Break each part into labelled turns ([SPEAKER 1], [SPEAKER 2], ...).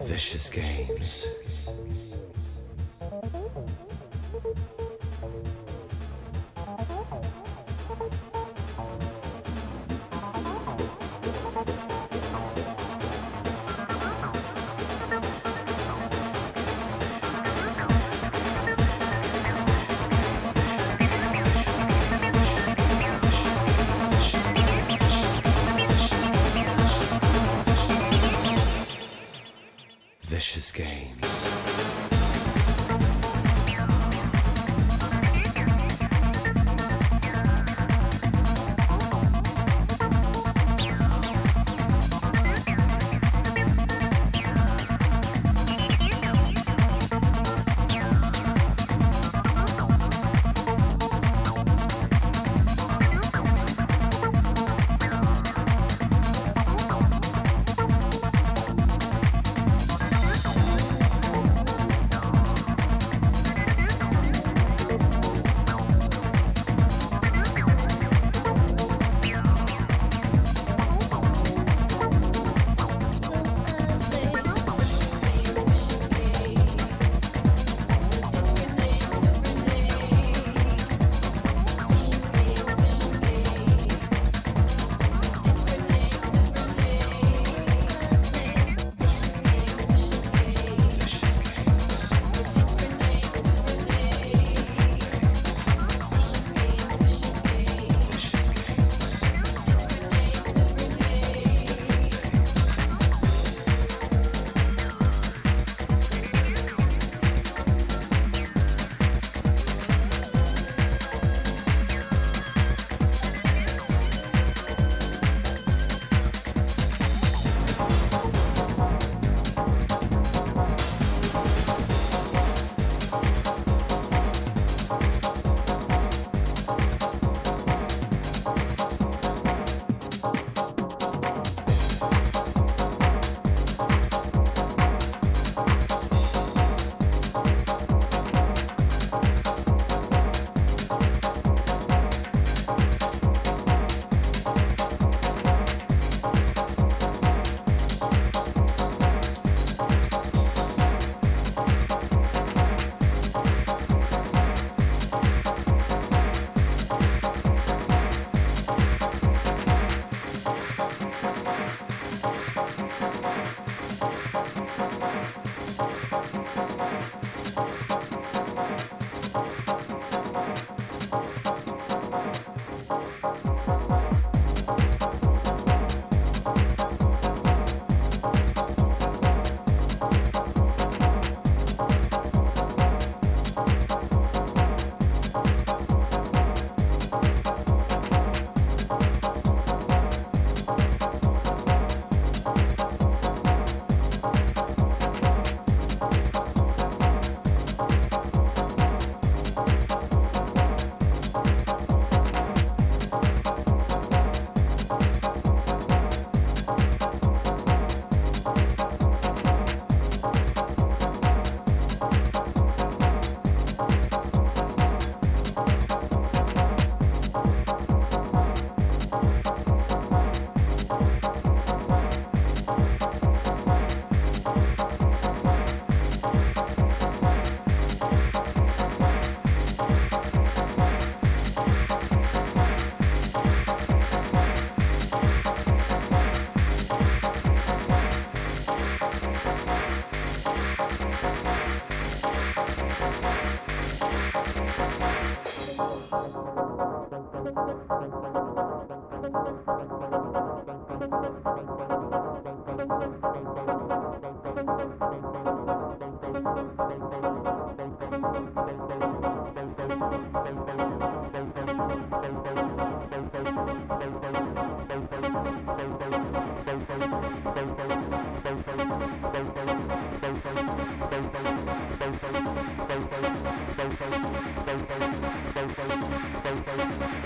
[SPEAKER 1] Vicious Games.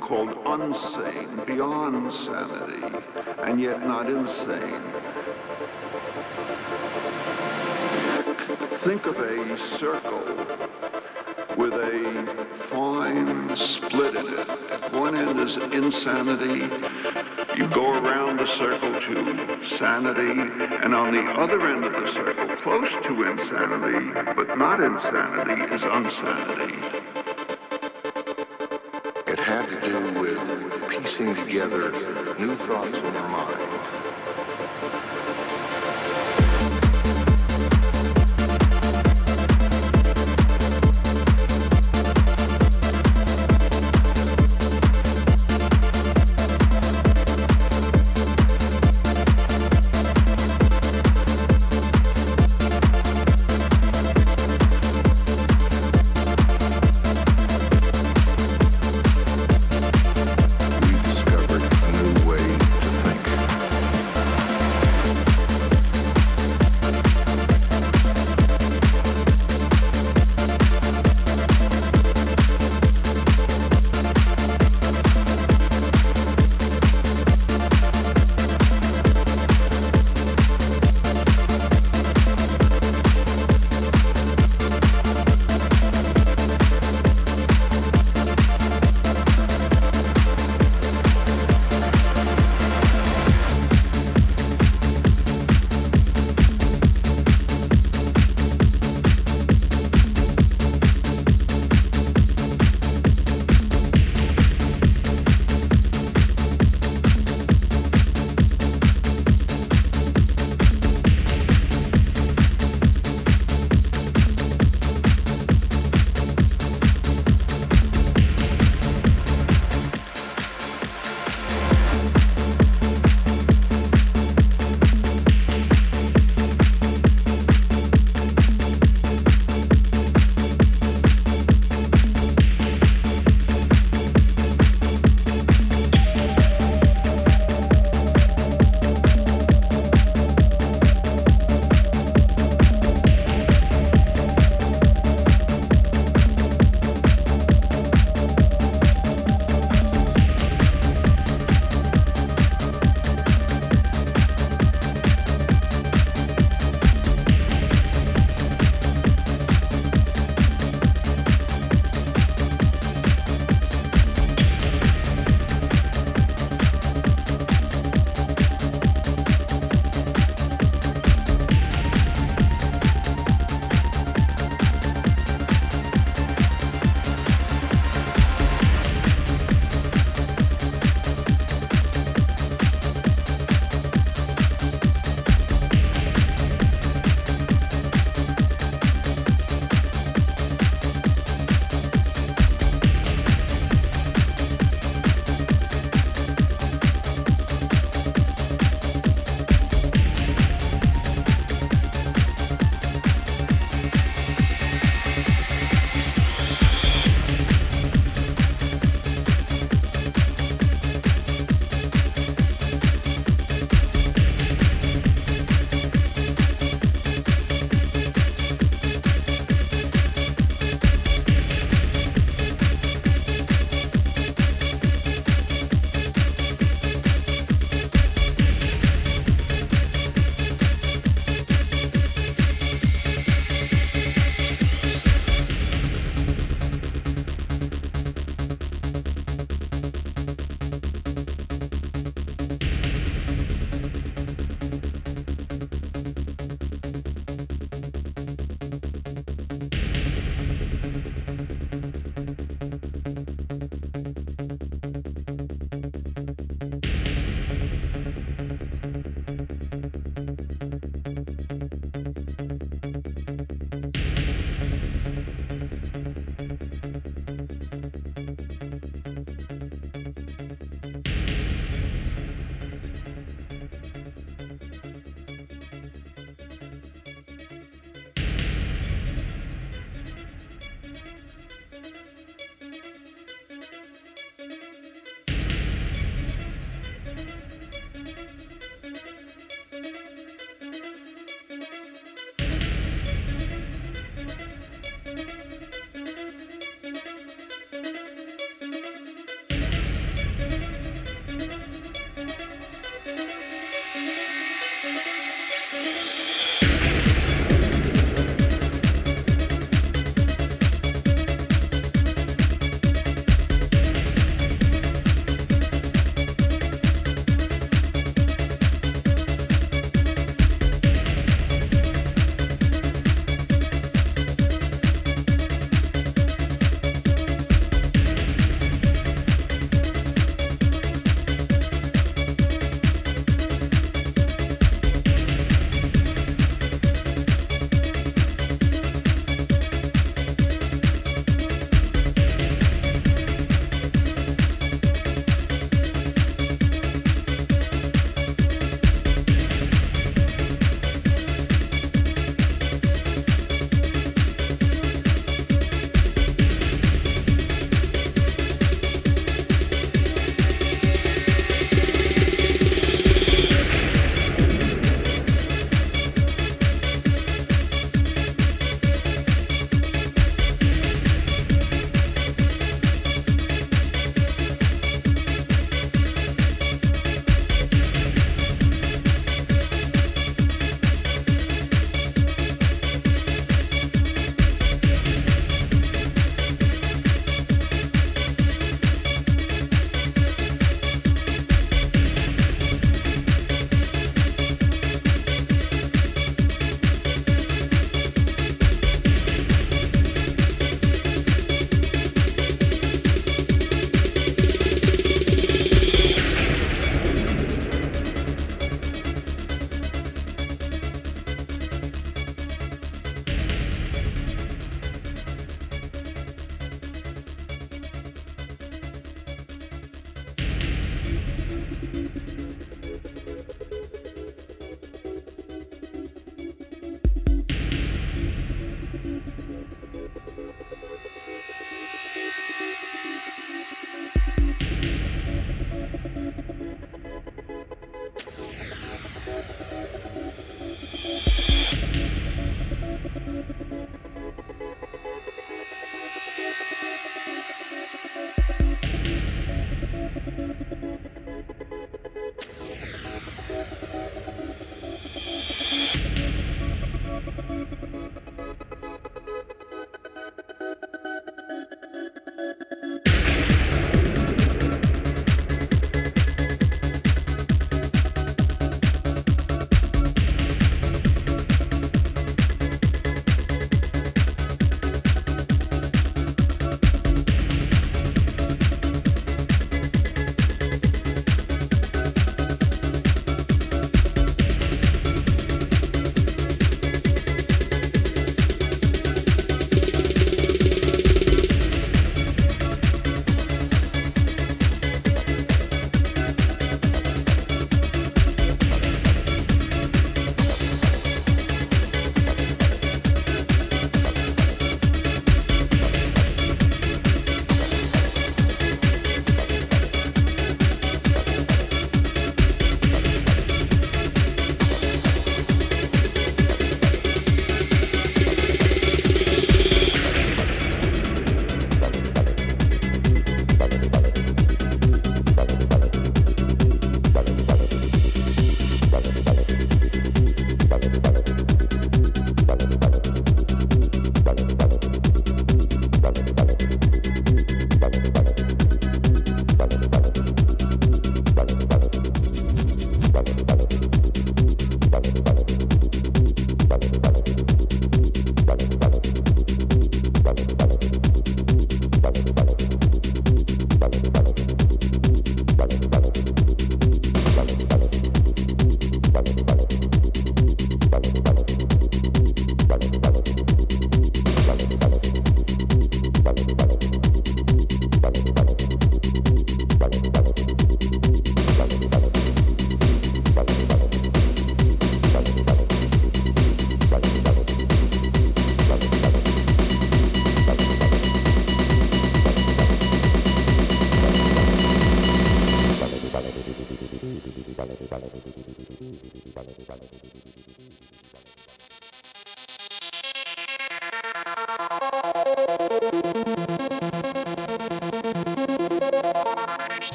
[SPEAKER 2] called unsane, beyond sanity, and yet not insane. Think of a circle with a fine split in it. One end is insanity. You go around the circle to sanity, and on the other end of the circle, close to insanity, but not insanity, is unsanity.
[SPEAKER 3] Piecing together new thoughts in your mind.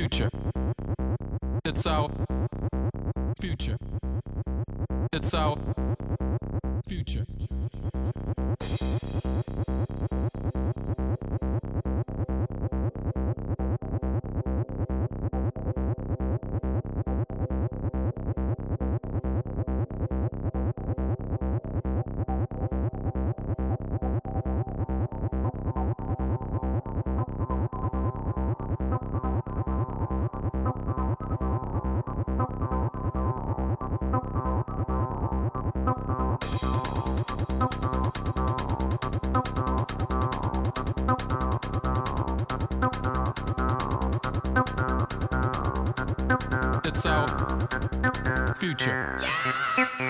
[SPEAKER 4] future. It's our future. It's our future. Yeah.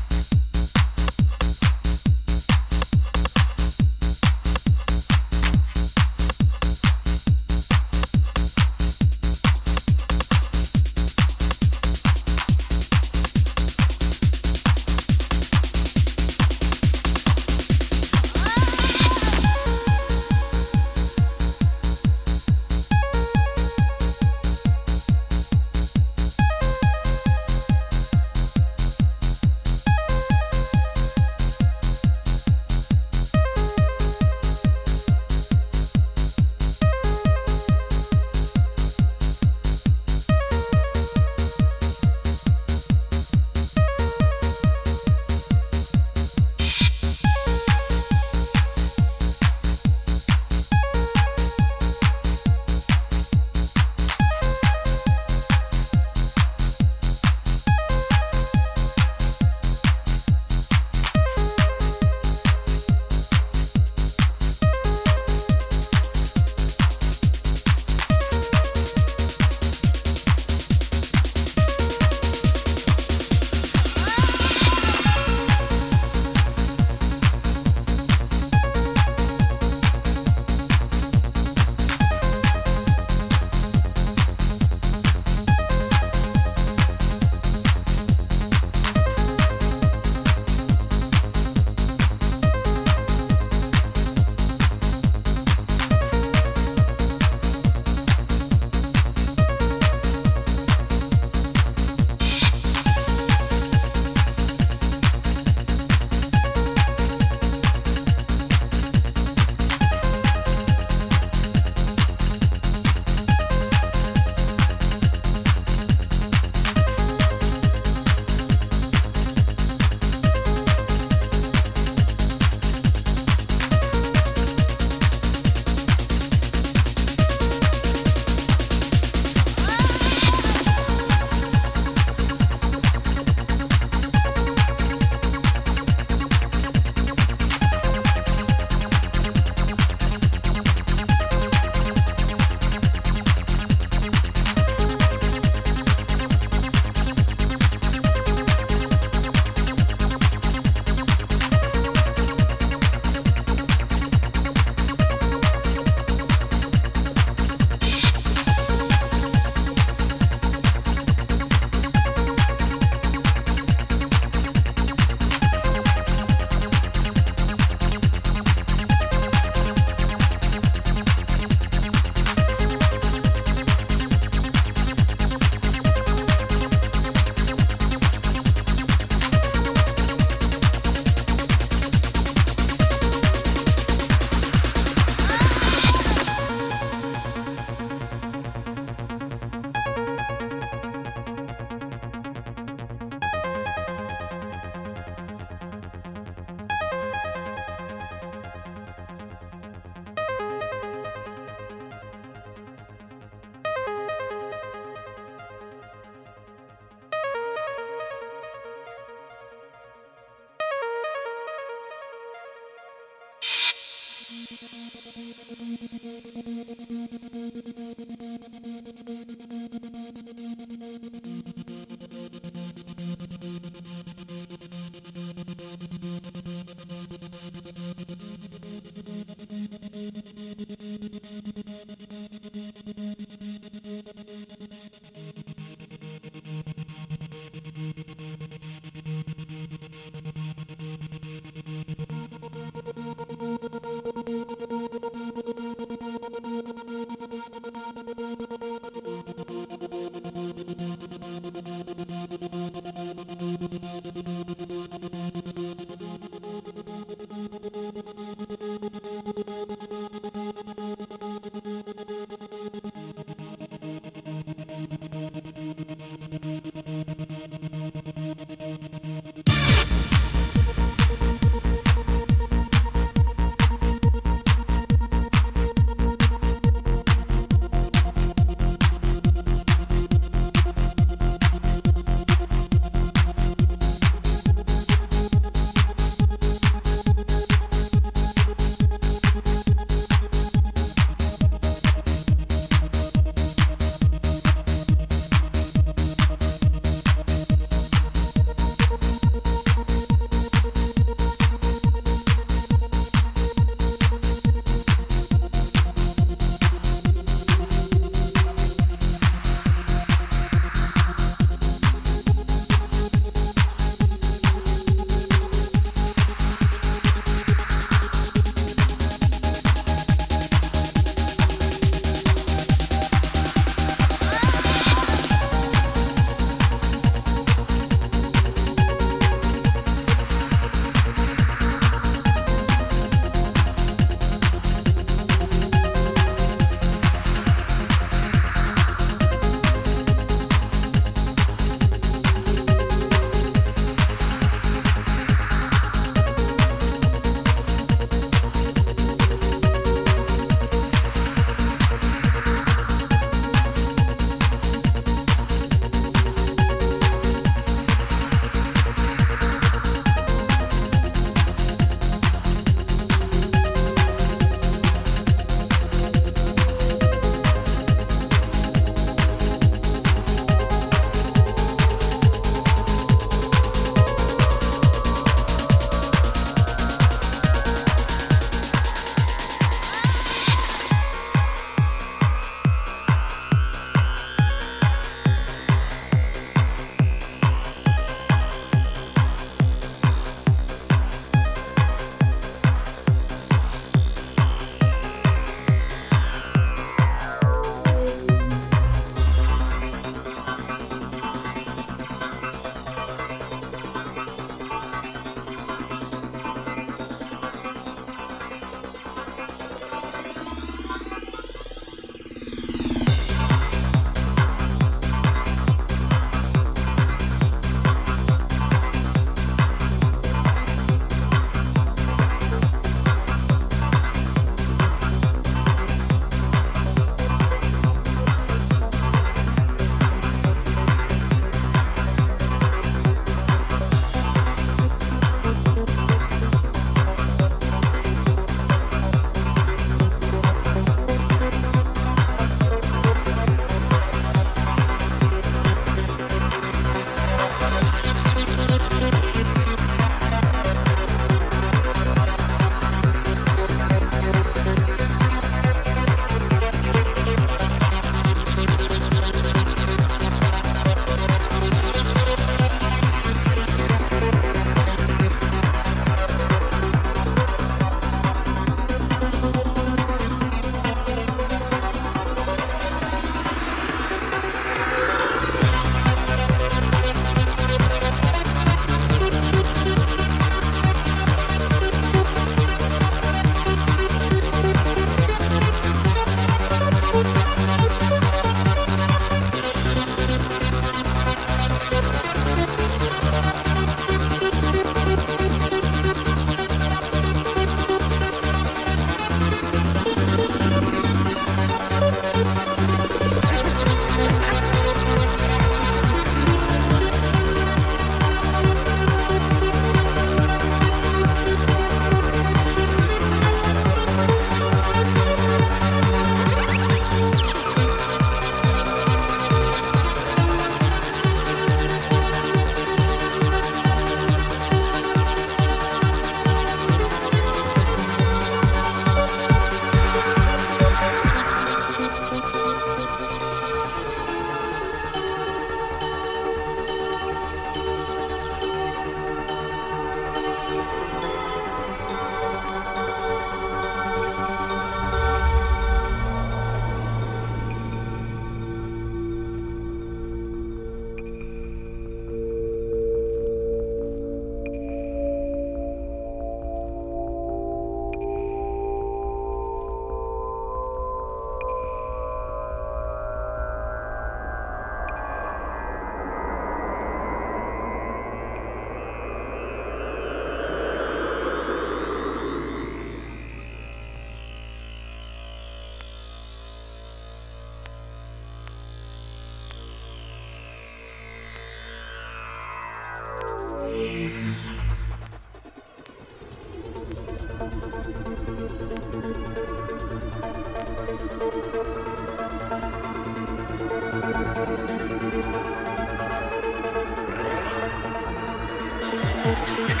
[SPEAKER 5] to the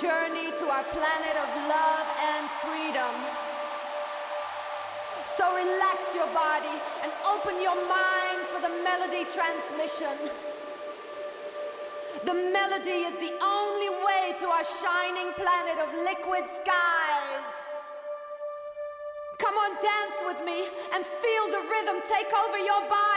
[SPEAKER 5] journey to our planet of love and freedom. So relax your body and open your mind for the melody transmission. The melody is the only way to our shining planet of liquid skies. Come on, dance with me and feel the rhythm take over your body.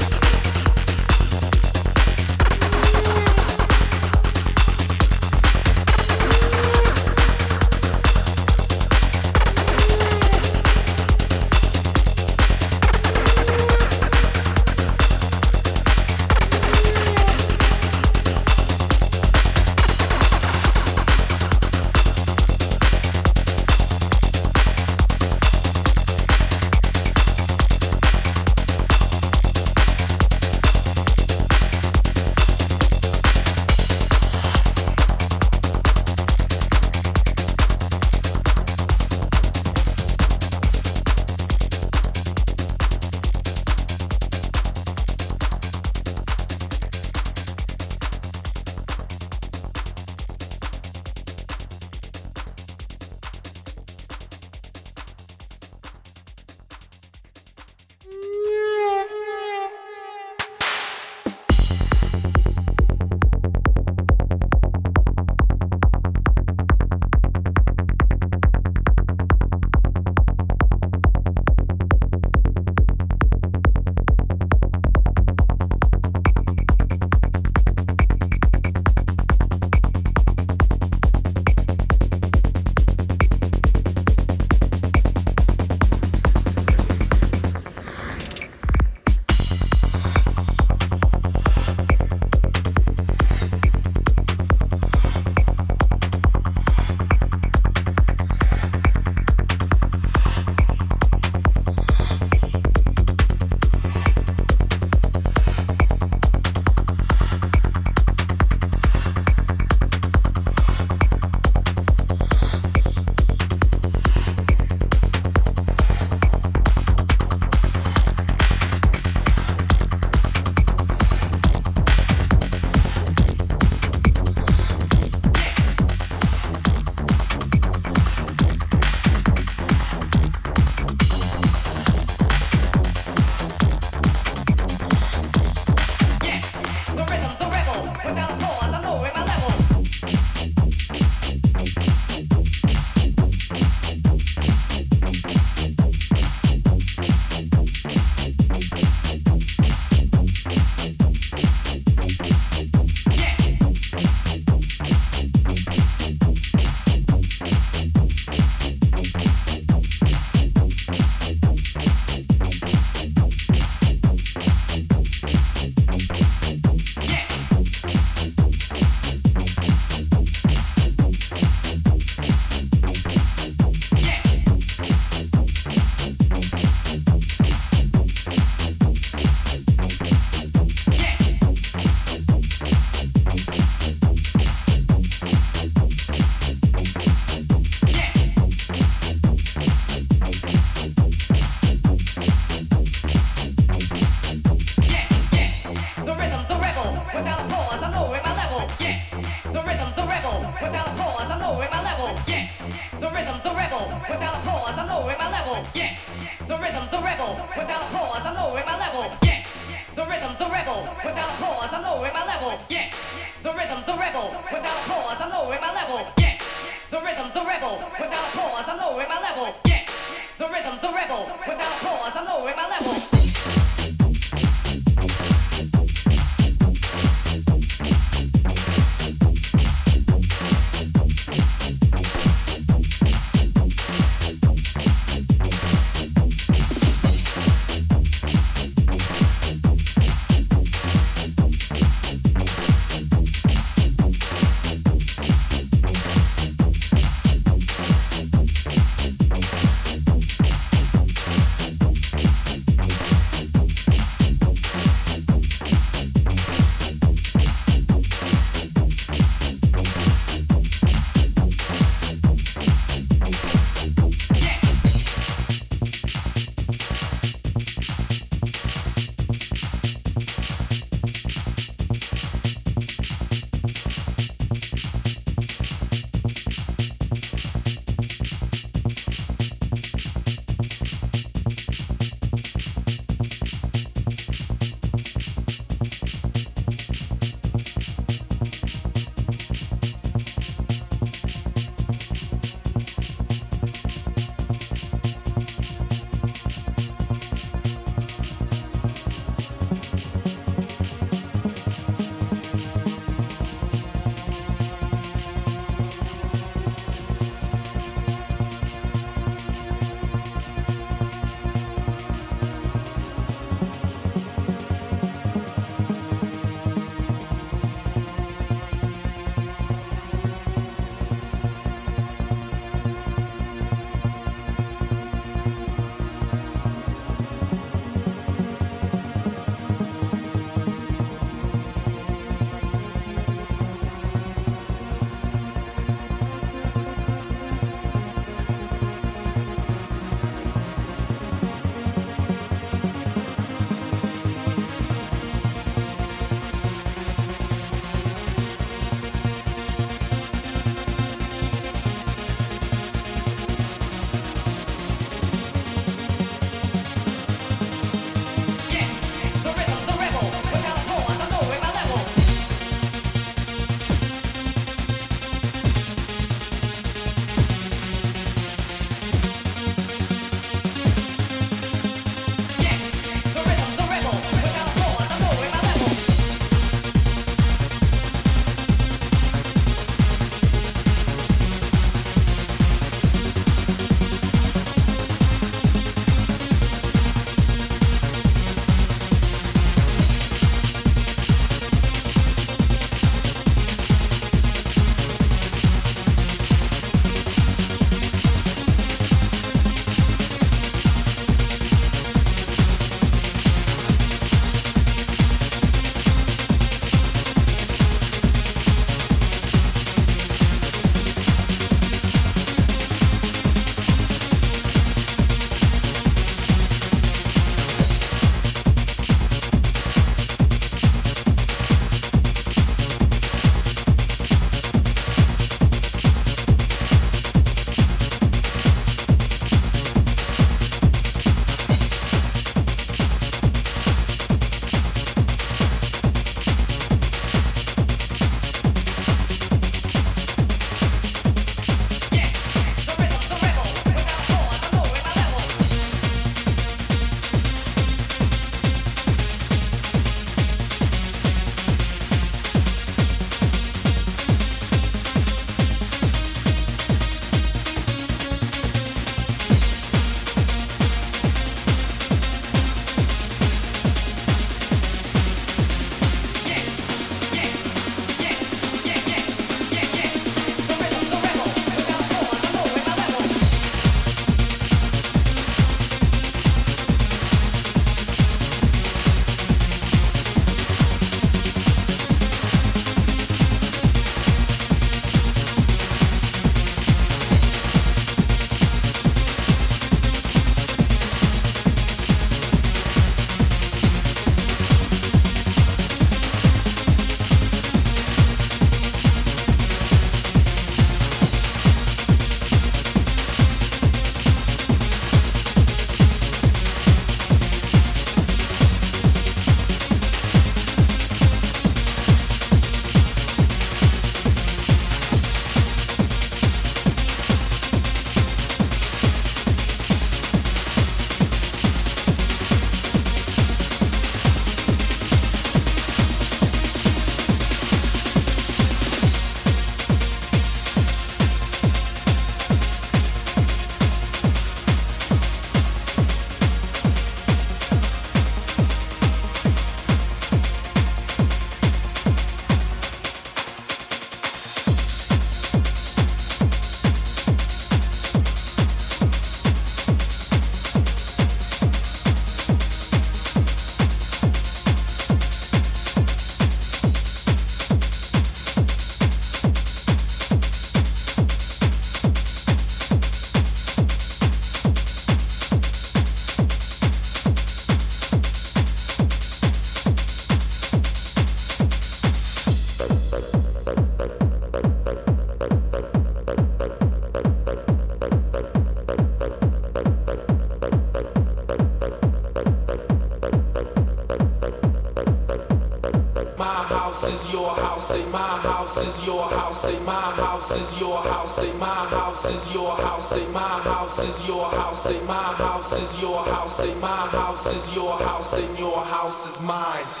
[SPEAKER 6] House, say my house is your house, say my house is your house, say my house is your house, say my house is your house, say my house is your house, and your house is mine.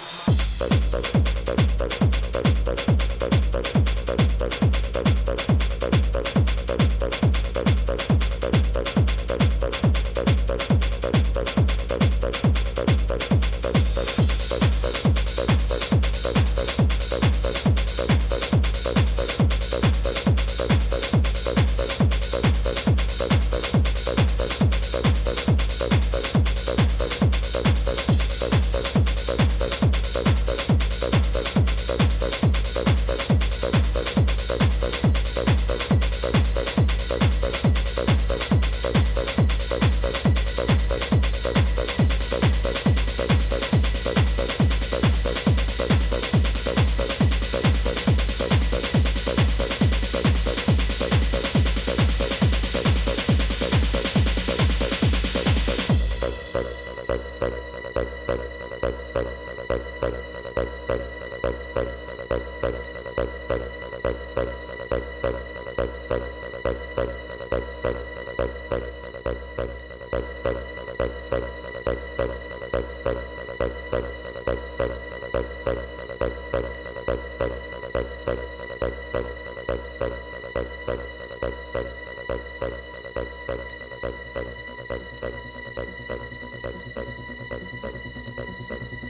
[SPEAKER 6] House, say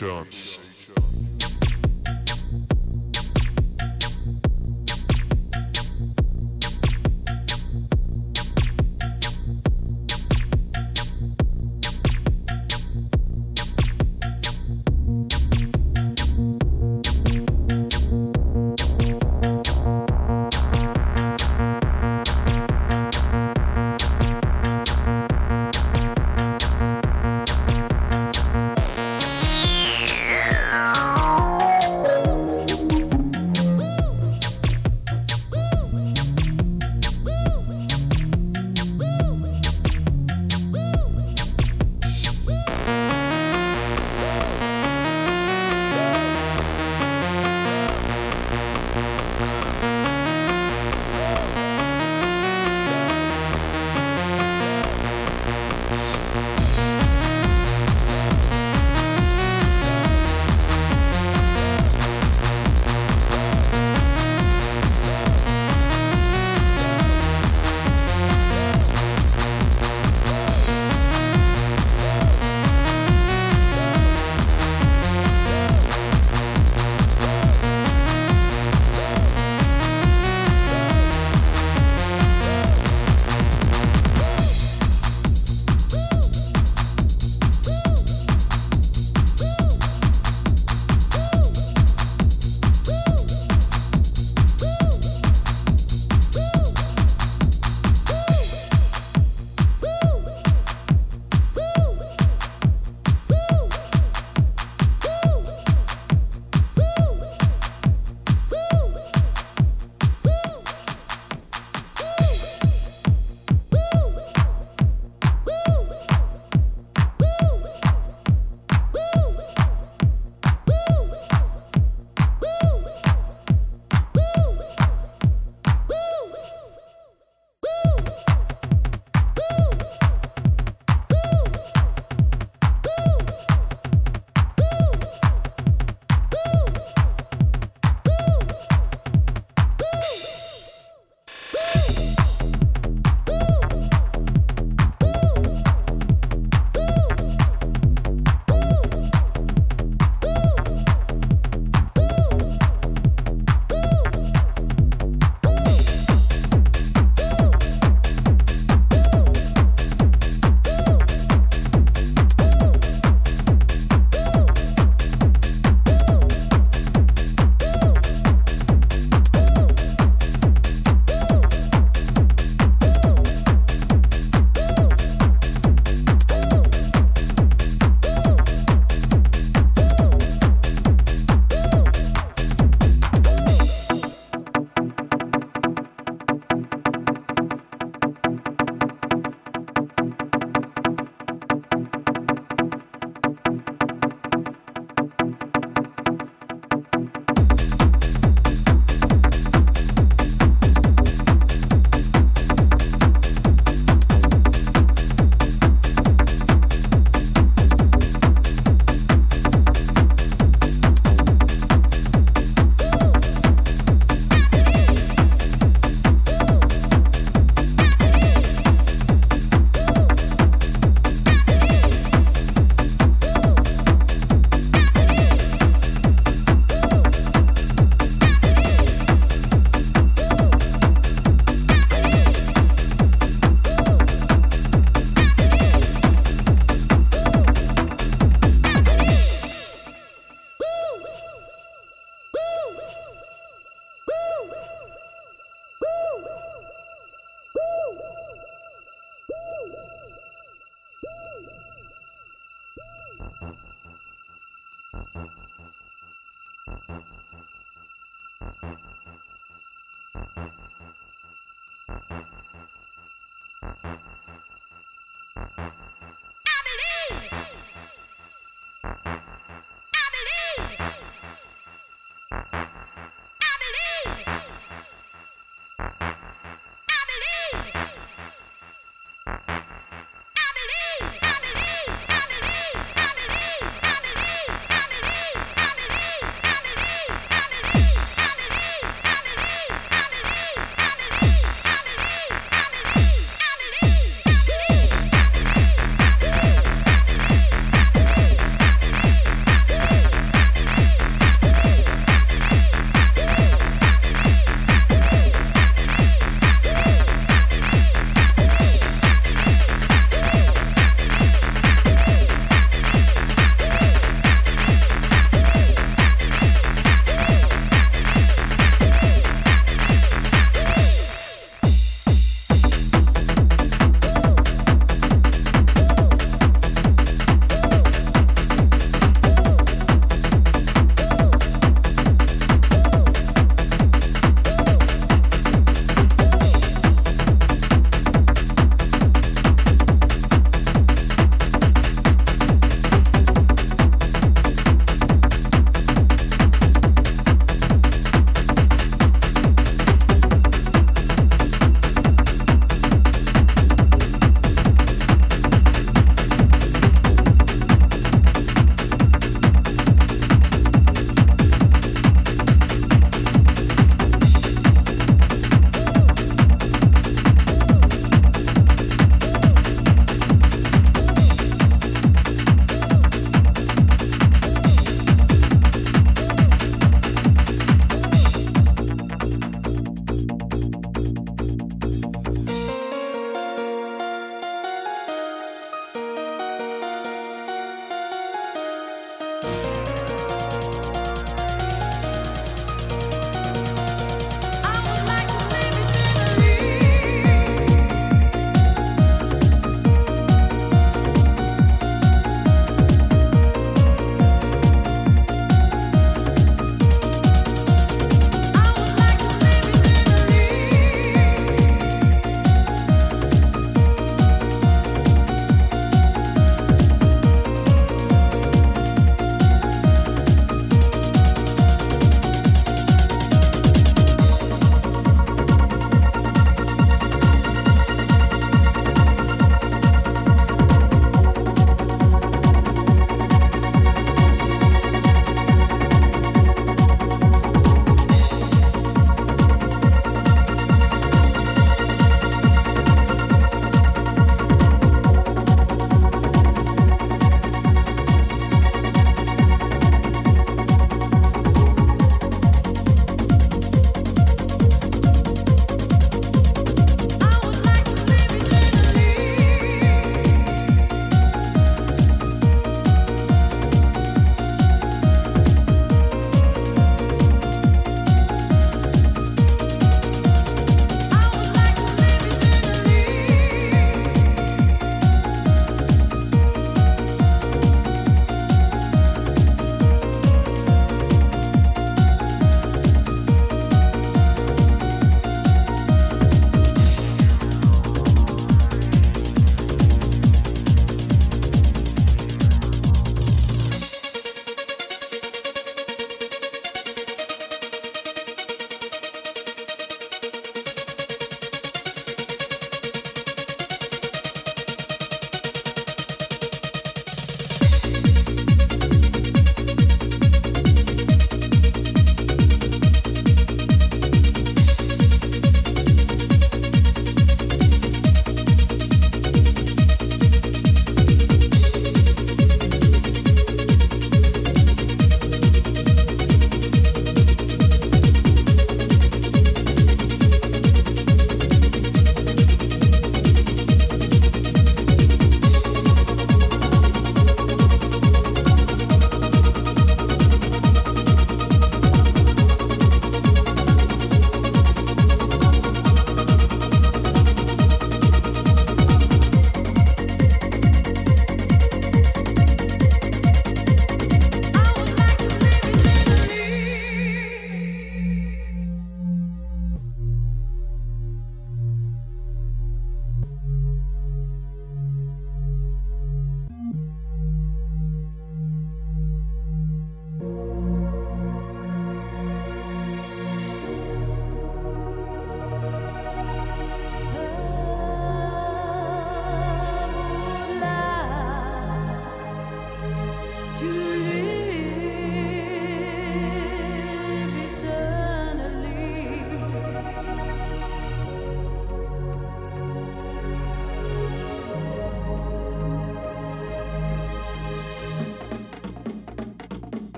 [SPEAKER 7] Domination.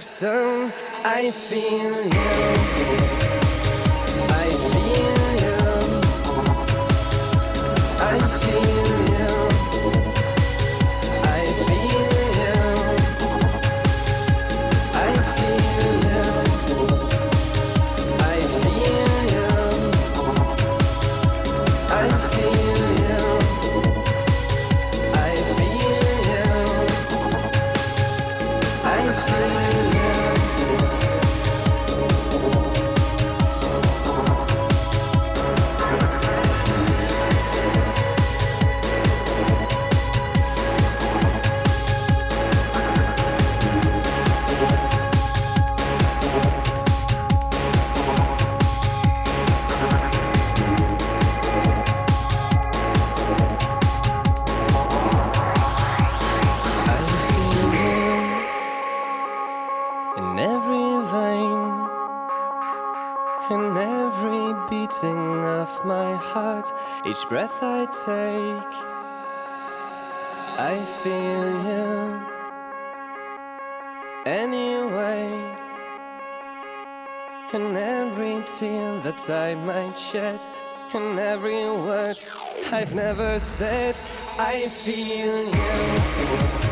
[SPEAKER 7] Each in every word I've never said, I feel you.